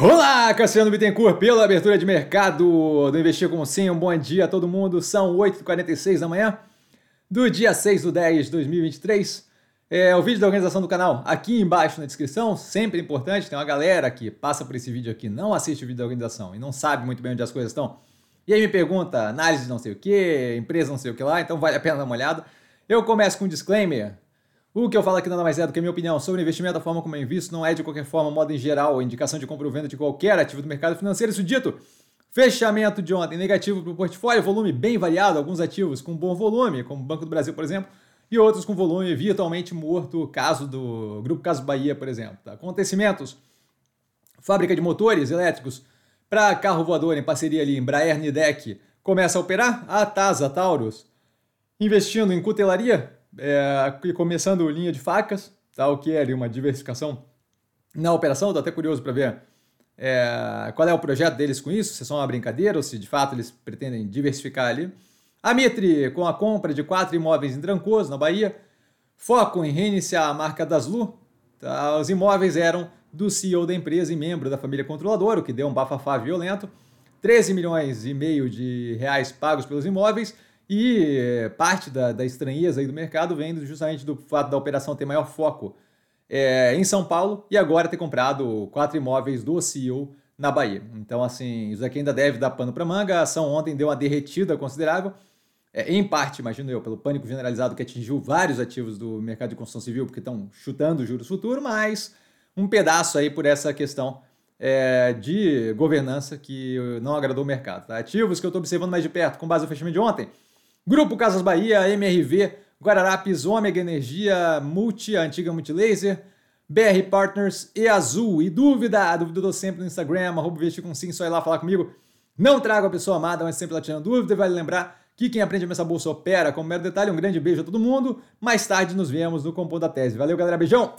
Olá, Cassiano Bittencourt, pela abertura de mercado do Investir Como Sim. Um bom dia a todo mundo. São 8h46 da manhã do dia 6 de 10 de 2023. É, o vídeo da organização do canal aqui embaixo na descrição, sempre importante. Tem uma galera que passa por esse vídeo aqui, não assiste o vídeo da organização e não sabe muito bem onde as coisas estão. E aí me pergunta, análise de não sei o que, empresa não sei o que lá, então vale a pena dar uma olhada. Eu começo com um disclaimer. O que eu falo aqui nada mais é do que a minha opinião sobre investimento, a forma como eu invisto, não é de qualquer forma, modo em geral, indicação de compra ou venda de qualquer ativo do mercado financeiro. Isso dito, fechamento de ontem negativo para o portfólio, volume bem variado, alguns ativos com bom volume, como o Banco do Brasil, por exemplo, e outros com volume virtualmente morto, caso do Grupo Caso Bahia, por exemplo. Tá? Acontecimentos, fábrica de motores elétricos para carro voador em parceria ali, Embraer Nidec, começa a operar, a Tasa Taurus, investindo em cutelaria, é, começando linha de facas, tá? o que é ali uma diversificação na operação. Estou até curioso para ver é, qual é o projeto deles com isso, se é só uma brincadeira ou se de fato eles pretendem diversificar ali. A Mitre, com a compra de quatro imóveis em Trancoso, na Bahia, foco em reiniciar a marca das Lu. Tá? Os imóveis eram do CEO da empresa e membro da família controladora, o que deu um bafafá violento. 13 milhões e meio de reais pagos pelos imóveis e eh, parte da, da estranheza aí do mercado vem justamente do fato da operação ter maior foco é, em São Paulo e agora ter comprado quatro imóveis do CEO na Bahia. Então, assim, isso aqui ainda deve dar pano para manga. A ação ontem deu uma derretida considerável, é, em parte, imagino eu, pelo pânico generalizado que atingiu vários ativos do mercado de construção civil, porque estão chutando juros futuros, mas um pedaço aí por essa questão é, de governança que não agradou o mercado. Tá? Ativos que eu estou observando mais de perto, com base no fechamento de ontem. Grupo Casas Bahia, MRV, Guararapes, Ômega Energia, Multi, a antiga Multilaser, BR Partners e Azul. E dúvida? Dúvida eu dou sempre no Instagram, arroba com sim, só ir lá falar comigo. Não trago a pessoa amada, mas sempre lá tirando dúvida. E vale lembrar que quem aprende a essa bolsa opera. Como mero detalhe, um grande beijo a todo mundo. Mais tarde nos vemos no Compor da Tese. Valeu, galera. Beijão!